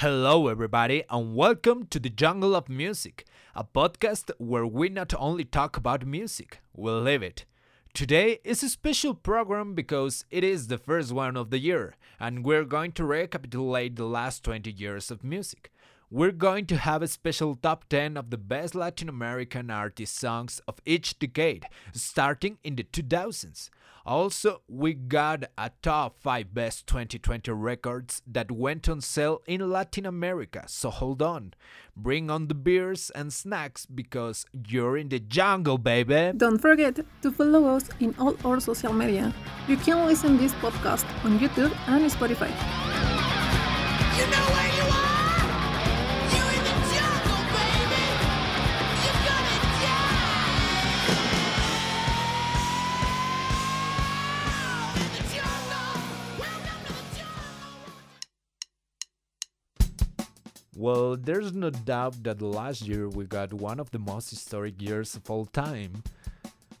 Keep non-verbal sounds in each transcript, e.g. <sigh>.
Hello, everybody, and welcome to the Jungle of Music, a podcast where we not only talk about music, we live it. Today is a special program because it is the first one of the year, and we're going to recapitulate the last 20 years of music. We're going to have a special top 10 of the best Latin American artist songs of each decade, starting in the 2000s. Also, we got a top 5 best 2020 records that went on sale in Latin America, so hold on. Bring on the beers and snacks because you're in the jungle, baby! Don't forget to follow us in all our social media. You can listen to this podcast on YouTube and Spotify. Well, there's no doubt that last year we got one of the most historic years of all time.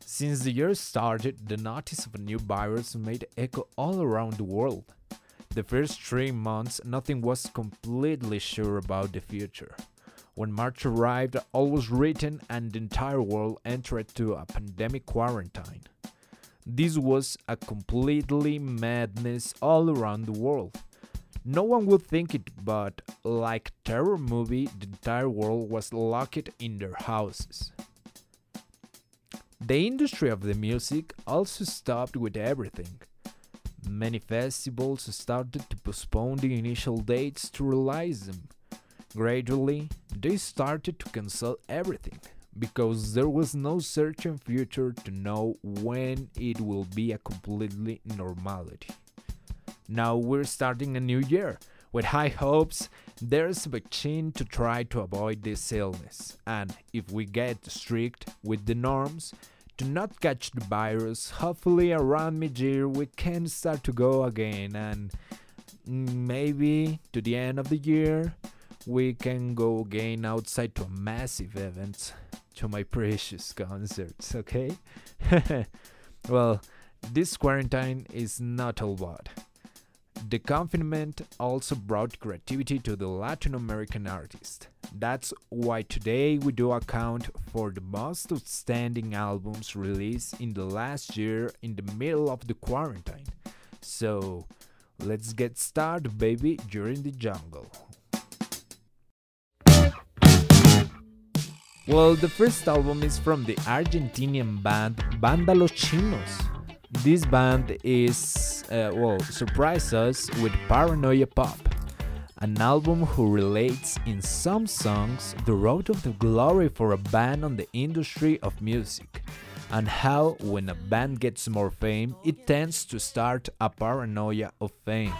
Since the year started, the notice of a new virus made echo all around the world. The first three months, nothing was completely sure about the future. When March arrived, all was written and the entire world entered to a pandemic quarantine. This was a completely madness all around the world. No one would think it, but like terror movie, the entire world was locked in their houses. The industry of the music also stopped with everything. Many festivals started to postpone the initial dates to release them. Gradually, they started to cancel everything because there was no certain future to know when it will be a completely normality. Now we're starting a new year with high hopes. There's a vaccine to try to avoid this illness, and if we get strict with the norms to not catch the virus, hopefully around mid year we can start to go again, and maybe to the end of the year we can go again outside to a massive event, to my <laughs> precious concerts, okay? <laughs> well, this quarantine is not all bad. The confinement also brought creativity to the Latin American artist. That's why today we do account for the most outstanding albums released in the last year in the middle of the quarantine. So, let's get started, baby, during the jungle. Well, the first album is from the Argentinian band Bandalos Chinos. This band is, uh, well, surprise us with Paranoia Pop, an album who relates in some songs the road of the glory for a band on the industry of music, and how when a band gets more fame, it tends to start a paranoia of fame.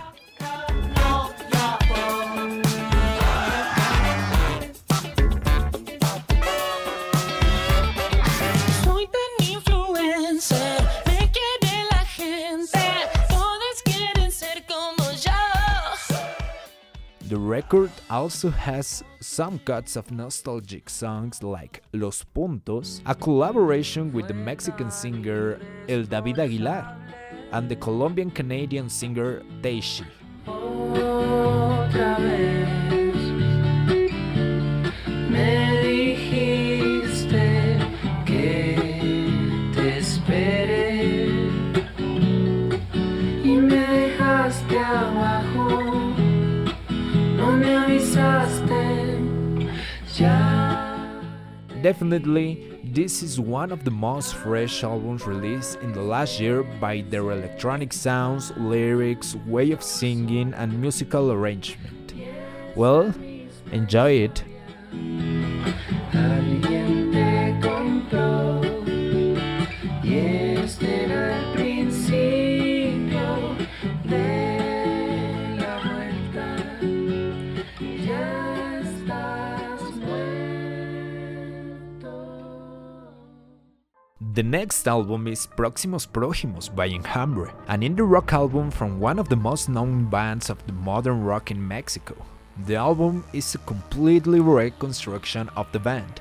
Record also has some cuts of nostalgic songs like Los Puntos, a collaboration with the Mexican singer El David Aguilar, and the Colombian Canadian singer Tei Shi. Definitely, this is one of the most fresh albums released in the last year by their electronic sounds, lyrics, way of singing, and musical arrangement. Well, enjoy it. The next album is Próximos Prójimos by Enjambre, an indie rock album from one of the most known bands of the modern rock in Mexico. The album is a completely reconstruction of the band.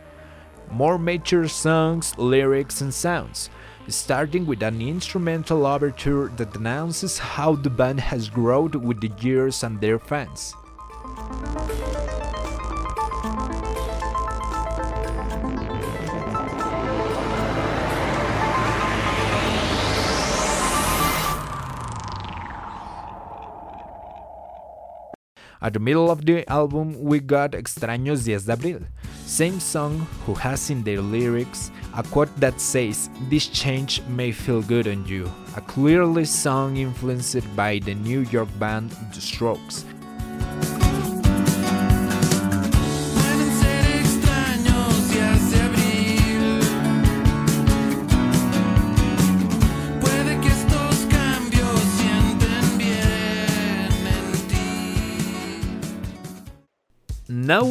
More mature songs, lyrics, and sounds, starting with an instrumental overture that announces how the band has grown with the years and their fans. At the middle of the album, we got Extraños Días de Abril, same song who has in their lyrics a quote that says, This change may feel good on you, a clearly song influenced by the New York band The Strokes.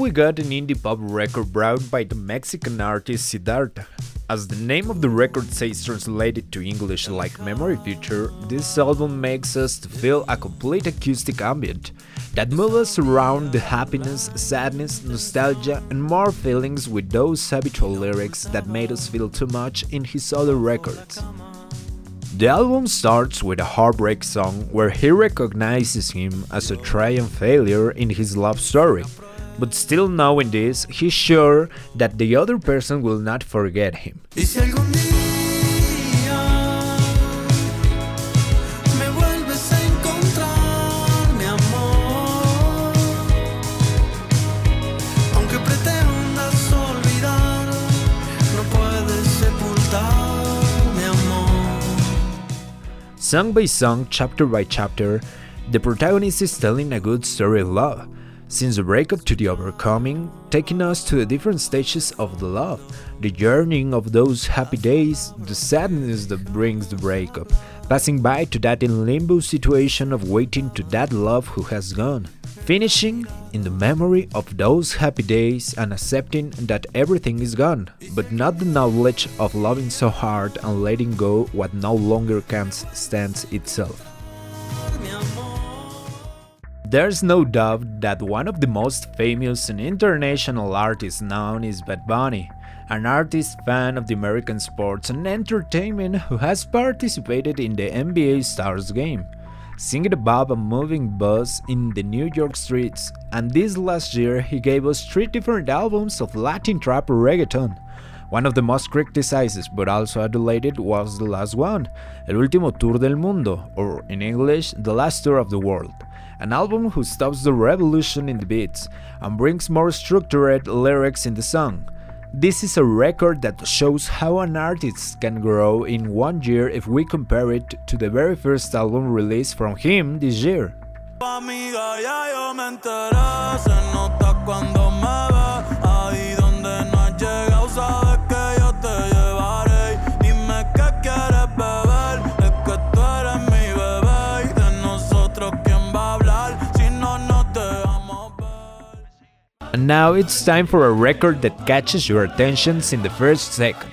We got an indie pop record brought by the Mexican artist Siddhartha. As the name of the record says translated to English like Memory Future, this album makes us to feel a complete acoustic ambient that moves us around the happiness, sadness, nostalgia, and more feelings with those habitual lyrics that made us feel too much in his other records. The album starts with a heartbreak song where he recognizes him as a triumph failure in his love story. But still knowing this, he's sure that the other person will not forget him. Y si algún día me vuelves a encontrar, mi amor, aunque pretendas olvidar, no puedes sepultar mi amor. Song by song, chapter by chapter, the protagonist is telling a good story of love, since the breakup to the overcoming, taking us to the different stages of the love, the yearning of those happy days, the sadness that brings the breakup, passing by to that in limbo situation of waiting to that love who has gone, finishing in the memory of those happy days and accepting that everything is gone, but not the knowledge of loving so hard and letting go what no longer can stand itself. There's no doubt that one of the most famous and international artists known is Bad Bunny, an artist fan of the American sports and entertainment who has participated in the NBA Stars game, singing about a moving bus in the New York streets, and this last year he gave us three different albums of Latin trap reggaeton. One of the most criticized but also adulated was the last one, El Último Tour del Mundo, or in English, The Last Tour of the World an album who stops the revolution in the beats and brings more structured lyrics in the song. This is a record that shows how an artist can grow in one year if we compare it to the very first album released from him this year. Amiga, And now it's time for a record that catches your attention in the first second.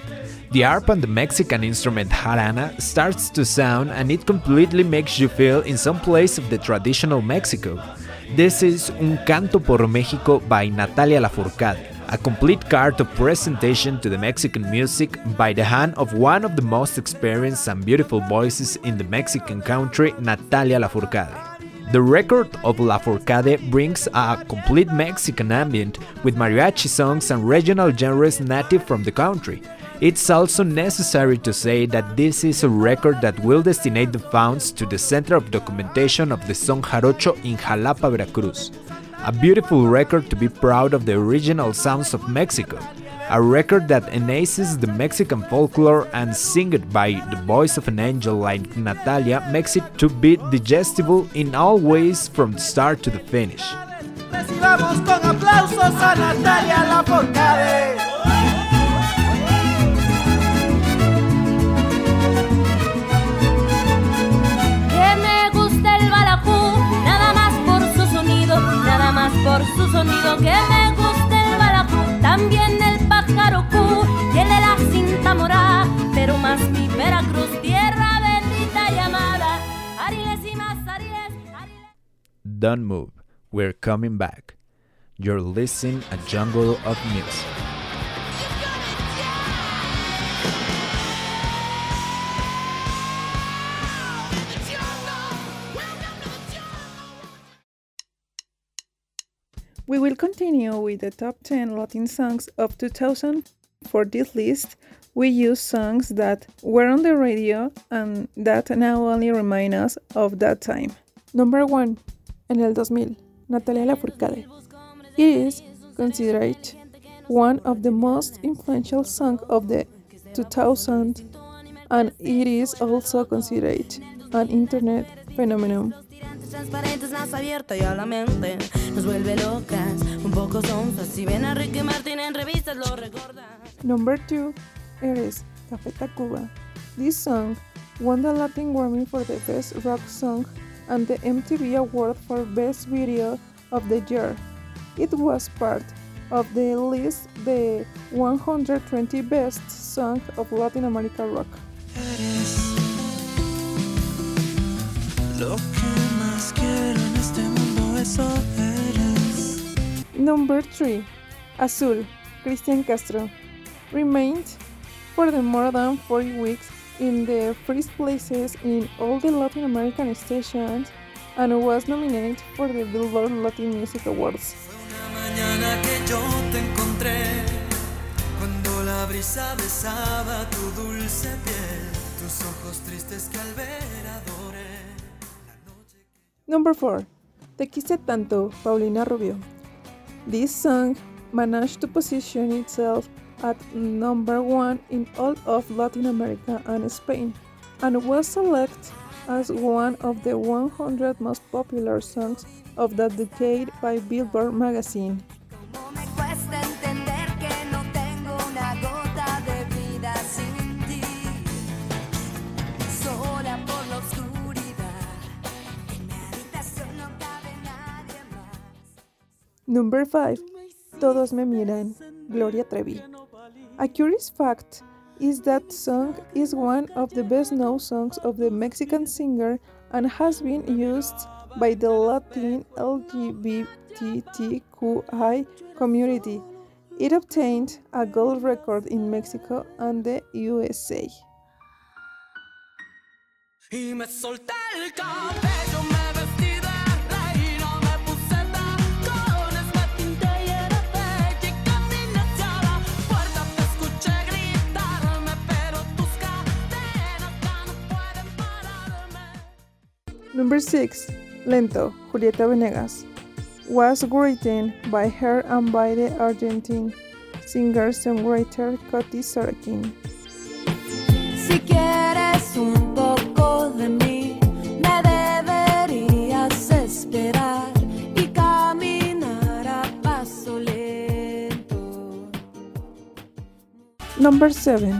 The harp and the Mexican instrument jarana starts to sound and it completely makes you feel in some place of the traditional Mexico. This is Un Canto por México by Natalia Lafourcade, a complete card of presentation to the Mexican music by the hand of one of the most experienced and beautiful voices in the Mexican country, Natalia Lafourcade. The record of Lafourcade brings a complete Mexican ambient with mariachi songs and regional genres native from the country. It's also necessary to say that this is a record that will destinate the funds to the Center of Documentation of the Son Jarocho in Jalapa, Veracruz. A beautiful record to be proud of the original sounds of Mexico. A record that enhances the Mexican folklore and singed by the voice of an angel like Natalia makes it to be digestible in all ways from the start to the finish. Recibamos con aplausos a Natalia Lafourcade. Que me gusta el balajú, nada más por su sonido, nada más por su sonido. Que me gusta el balajú, también el Don't move, we're coming back. You're listening a jungle of music. We will continue with the top 10 Latin songs of 2000. For this list, we use songs that were on the radio and that now only remind us of that time. Number 1. En el 2000. Natalia Lafourcade. It is considered one of the most influential songs of the 2000 and it is also considered an internet phenomenon. transparentes abierto y a la mente nos vuelve locas, un poco. Si ven a Ricky Martin en revistas lo. Number 2 Eres Café Tacuba. This song won the Latin Grammy for the Best Rock Song and the MTV Award for Best Video of the Year. It was part of the list the 120 Best songs of Latin America Rock. Number 3 Azul Cristian Castro remained for the more than 40 weeks in the first places in all the Latin American stations and was nominated for the Billboard Latin Music Awards. Una mañana que yo te encontré, cuando la brisa besaba tu dulce piel, tus ojos tristes que al ver adoré. Number 4 Te quise tanto, Paulina Rubio. This song managed to position itself at number one in all of Latin America and Spain, and was selected as one of the 100 most popular songs of that decade by Billboard magazine. Cómo me cuesta entender que no tengo una gota de vida sin ti. Sola por la oscuridad, en mi habitación no cabe nadie más. Number 5. Todos me miran. Gloria Trevi. A curious fact is that song is one of the best known songs of the Mexican singer and has been used by the Latin LGBTQI community. It obtained a gold record in Mexico and the USA. Number 6. Lento, Julieta Venegas. Was written by her and by the Argentine singer-songwriter Coti Sorokin. Si quieres un poco de mí, me deberías esperar y caminar a paso lento. Number 7.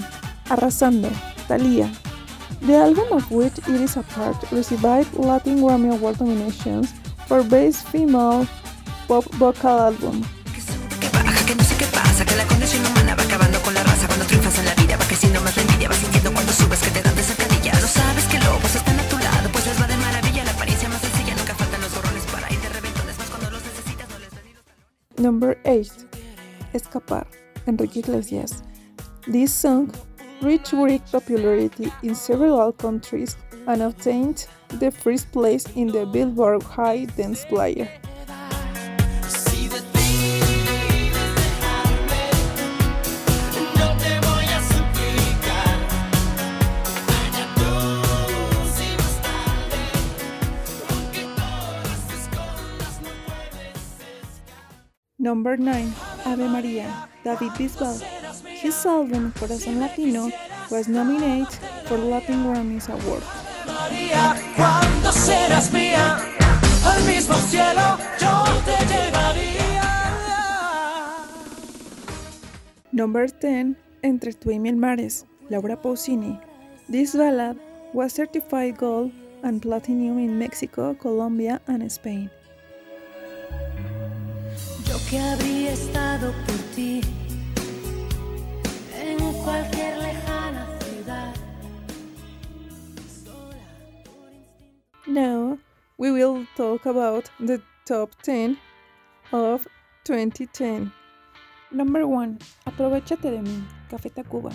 Arrasando, Thalía the album of which it is a part received Latin Grammy Award nominations for Best Female Pop Vocal Album. Number 8 Escapar, Enrique Iglesias. This song reached great popularity in several countries and obtained the first place in the Billboard High Dance Player. Si decides dejarme, no te voy a suplicar. Allá tú si más tarde, porque todas tus cosas no puedes escapar. Number 9. Ave María, David Bisbal. His album Corazón Latino was nominated for Latin Grammys Award. María, cuando serás mía, al mismo cielo yo te llevaría. Number 10. Entre tú y mil mares, Laura Pausini. This ballad was certified gold and platinum in Mexico, Colombia, and Spain. Yo que habría estado por ti en cualquier lejana ciudad. Now we will talk about the top 10 of 2010. Number 1. Aprovechate de mí, Café Tacuba.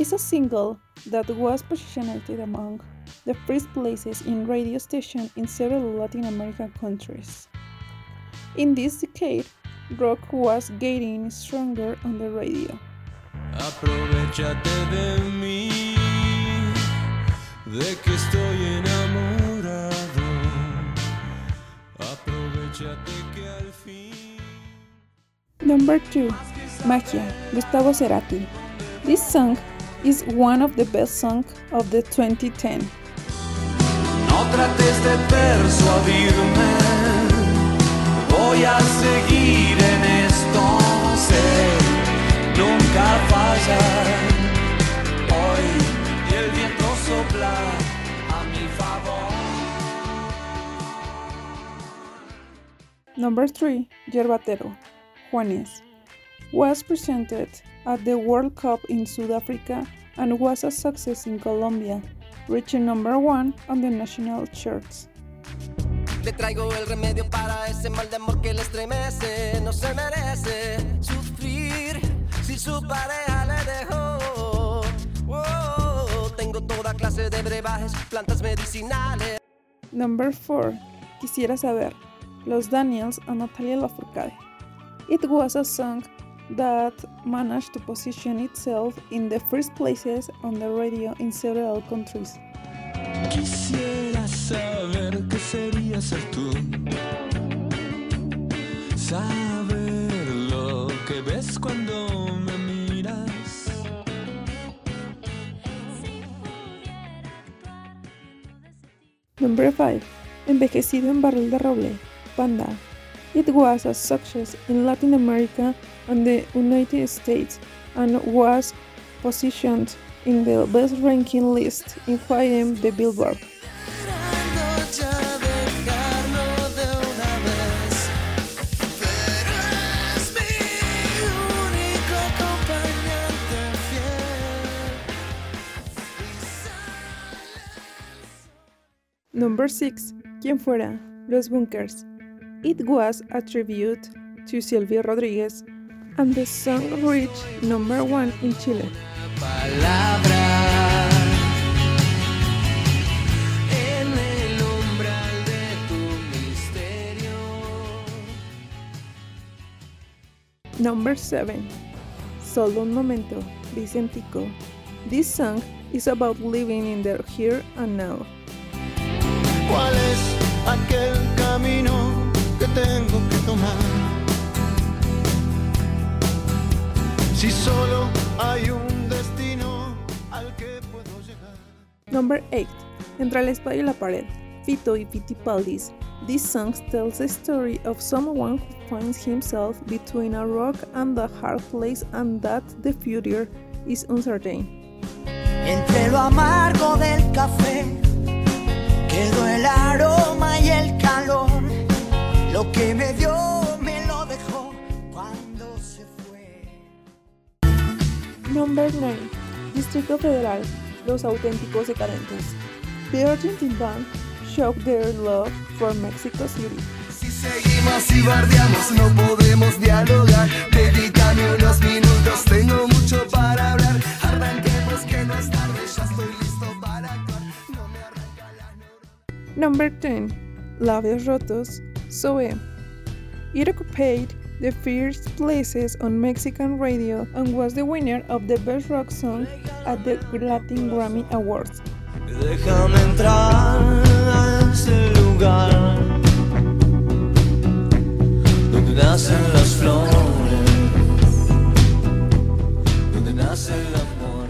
is a single that was positioned among the first places in radio stations in several Latin American countries. In this decade, rock was getting stronger on the radio. Aprovechate de mí, de que estoy enamorado. Aprovechate Number 2. Magia, Gustavo Cerati. This song is one of the best songs of the 2010. No trates de persuadirme, voy a seguir en esto, sé, nunca. Number 3. Yerbatero, Juanes. Was presented at the World Cup in South Africa and was a success in Colombia, reaching number 1 on the national charts. Le traigo el remedio para ese mal de amor que le estremece. No se merece sufrir si su pareja le dejó. Oh, tengo toda clase de brebajes, plantas medicinales. Number 4. Quisiera saber, Los Daniels and Natalia Lafourcade. It was a song that managed to position itself in the first places on the radio in several countries. Quisiera saber ser tú. Saber lo que ves cuando me miras. Number 5. Envejecido en barril de roble, Panda. It was a success in Latin America and the United States and was positioned in the best ranking list in YM the Billboard. Number 6. ¿Quién fuera? Los Bunkers. It was a tribute to Silvio Rodriguez and the song reached number 1 in Chile. Number 7. Solo un momento, Vicentico. This song is about living in the here and now. ¿Cuál es aquel camino que tengo que tomar? Si solo hay un destino al que puedo llegar. Number 8. Entre la espada y la pared. Fito y Fittipaldis. This song tells the story of someone who finds himself between a rock and a hard place and that the future is uncertain. Entre lo amargo del café quedó el aroma y el calor. Lo que me dio me lo dejó cuando se fue. Number 9. Distrito Federal. Los auténticos decadentes. The Argentine band showed their love for Mexico City. Si seguimos y bardeamos no podemos dialogar. Dedícame unos minutos, tengo mucho para hablar. Arranquemos que no Number 10. Labios Rotos, Zoe. It occupied the first places on Mexican radio and was the winner of the Best Rock Song at the Latin Grammy Awards. Déjame entrar a ese lugar donde nacen las flores, donde nace el amor.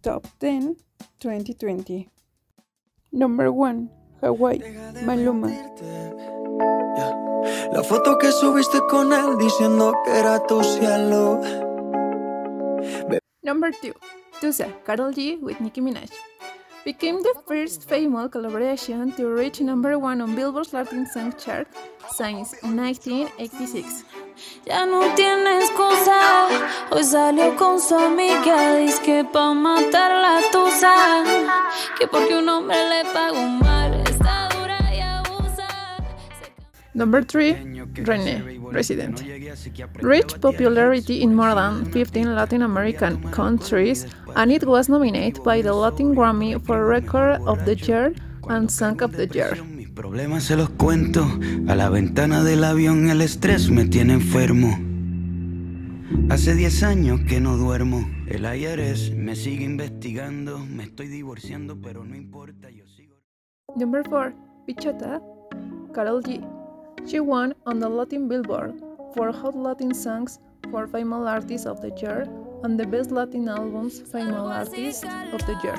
Top 10 2020. Number 1. Hawaii, Maluma. La foto que subiste con él diciendo que era tu cielo. Number 2. Tusa, Carol G with Nicki Minaj. Became the first female collaboration to reach number 1 on Billboard's Latin Song Chart since 1986. Ya no tiene excusa. Hoy salió con su amiga. Dice que pa' matar la tusa. Que porque un hombre le pagó mal. Está dura y abusa. Number 3. René, Resident. Reached popularity in more than 15 Latin American countries and it was nominated by the Latin Grammy for Record of the Year and Song of the Year. Problemas se los cuento. A la ventana del avión el estrés me tiene enfermo. Hace 10 años que no duermo. El IRS me sigue investigando. Me estoy divorciando, pero no importa, yo sigo. Number 4. Bichota, Karol G. She won on the Latin Billboard for Hot Latin Songs for Female Artist of the Year and the Best Latin Albums Female Artist of the Year.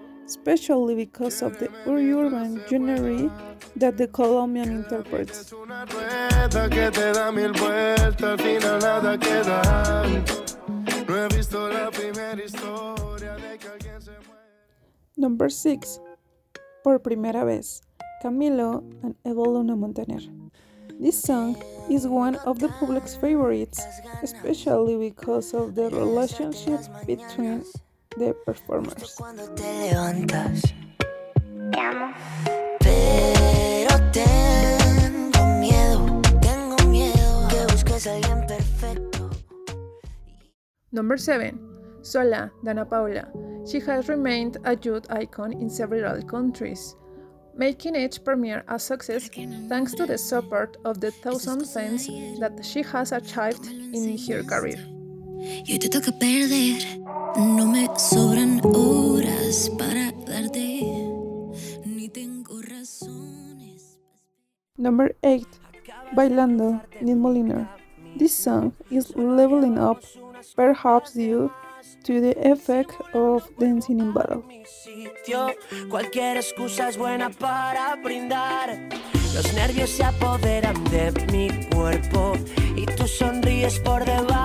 especially because of the urban genre that the Colombian interprets. rueda que te da mil vueltas, al final nada queda. No he visto la primera historia de que alguien se Number 6. Por primera vez, Camilo and Evaluna Montaner. This song is one of the public's favorites, especially because of the relationship between the performers. cuando te levantas. Te amo. Pero tengo miedo, tengo miedo que busques a alguien perfecto. Number 7. Sola, Danna Paola. She has remained a youth icon in several countries, making each premiere a success thanks to the support of the thousand fans that she has achieved in her career. Y hoy te toca perder. No me sobran horas para darte. Ni tengo razones. Number 8. Bailando, Neil Moliner. This song is leveling up, perhaps due to the effect of dancing in battle. sitio. Cualquier excusa es buena para brindar. Los nervios se apoderan de mi cuerpo y tú sonríes por debajo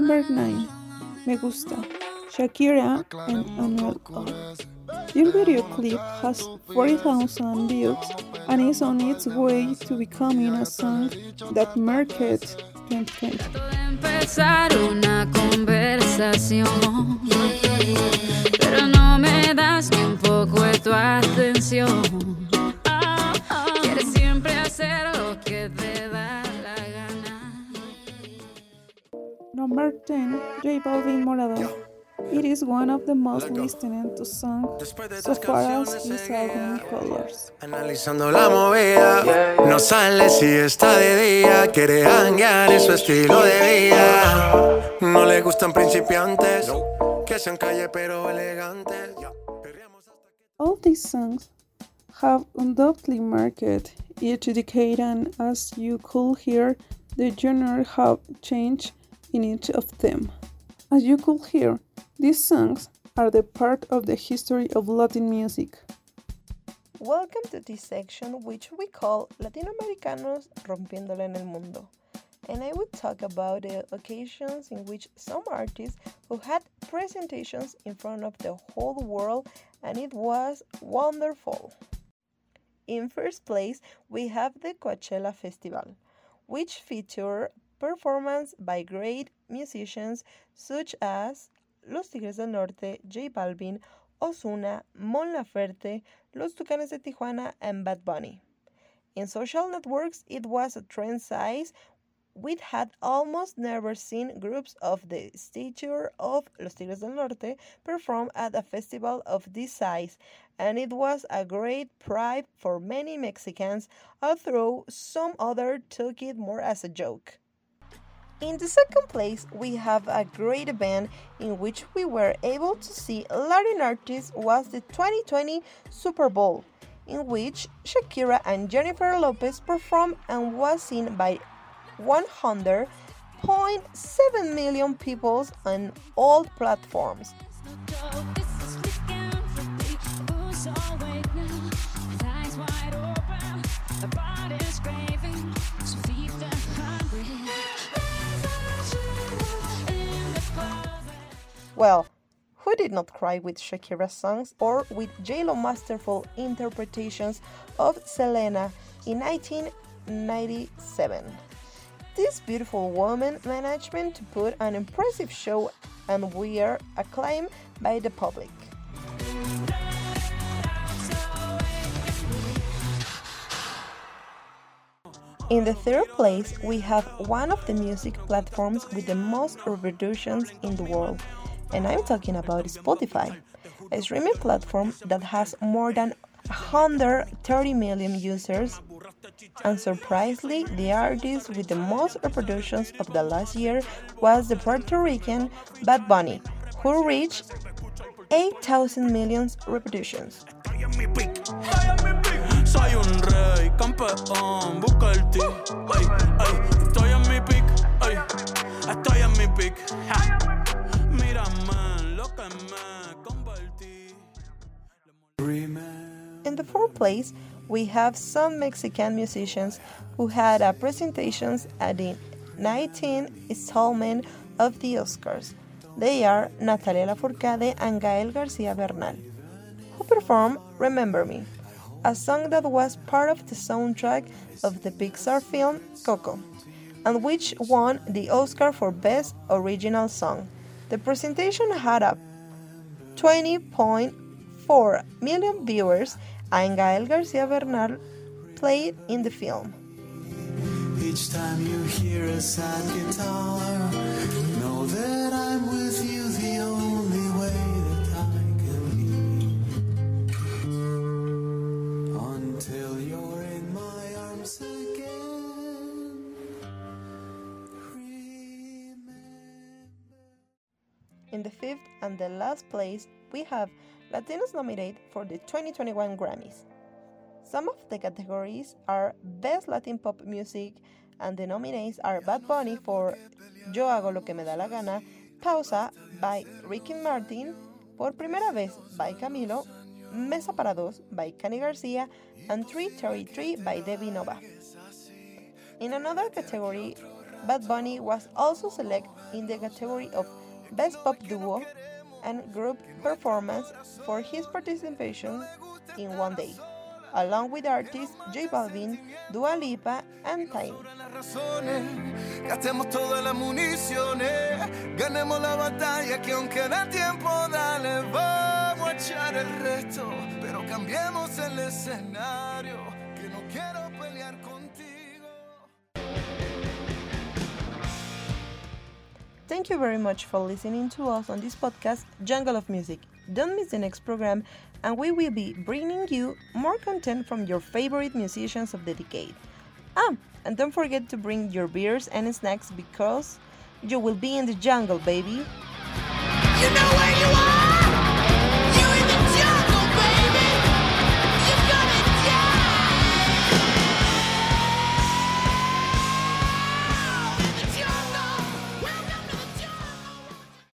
Number 9. Me Gusta. Shakira and Anuel. This video clip has 40,000 views and is on its way to becoming a song that market 2020. Number 10. J Balvin Morado. It is one of the most listened to songs so far as this album Colors. Analizando la movida, no sale si está de día, quiere hanguear en su estilo de vida. No le gustan principiantes, que sean calle pero elegantes. All these songs have undoubtedly marked each decade and as you could hear, the genre have changed in each of them. As you could hear, these songs are the part of the history of Latin music. Welcome to this section which we call Latinoamericanos rompiéndola en el mundo. And I will talk about the occasions in which some artists who had presentations in front of the whole world and it was wonderful. In first place, we have the Coachella Festival, which feature performance by great musicians such as Los Tigres del Norte, J Balvin, Ozuna, Mon Laferte, Los Tucanes de Tijuana, and Bad Bunny. In social networks, it was a trend size. We had almost never seen groups of the stature of Los Tigres del Norte perform at a festival of this size, and it was a great pride for many Mexicans, although some others took it more as a joke. In the second place, we have a great event in which we were able to see Latin artists was the 2020 Super Bowl, in which Shakira and Jennifer Lopez performed and was seen by 100.7 million people on all platforms. Well, who did not cry with Shakira's songs or with J-Lo masterful interpretations of Selena in 1997? This beautiful woman managed to put an impressive show and were acclaimed by the public. In the third place, we have one of the music platforms with the most reproductions in the world, and I'm talking about Spotify, a streaming platform that has more than 130 million users. And surprisingly, the artist with the most reproductions of the last year was the Puerto Rican Bad Bunny, who reached 8,000 million reproductions. Place, we have some Mexican musicians who had a presentations at the 19th installment of the Oscars. They are Natalia Lafourcade and Gael Garcia Bernal, who performed Remember Me, a song that was part of the soundtrack of the Pixar film Coco, and which won the Oscar for Best Original Song. The presentation had a 20.4 million viewers, and Gael Garcia Bernal played in the film. Each time you hear a sad guitar, know that I'm with you the only way that I can be. Until you're in my arms again. In the fifth and the last place, we have Latinos nominated for the 2021 Grammys. Some of the categories are Best Latin Pop Music, and the nominees are Bad Bunny for Yo Hago Lo Que Me Da La Gana, Pausa by Ricky Martin, Por Primera Vez by Camilo, Mesa para Dos by Kany Garcia, and 333 by Debi Nova. In another category, Bad Bunny was also selected in the category of Best Pop Duo and Group Performance for his participation in One Day, along with artists J Balvin, Dua Lipa, and razones, gastemos ganemos la batalla que aunque da dale, cambiemos el escenario, que no quiero pelear contigo. Thank you very much for listening to us on this podcast, Jungle of Music. Don't miss the next program, and we will be bringing you more content from your favorite musicians of the decade. Ah, and don't forget to bring your beers and snacks because you will be in the jungle, baby. You know where you are!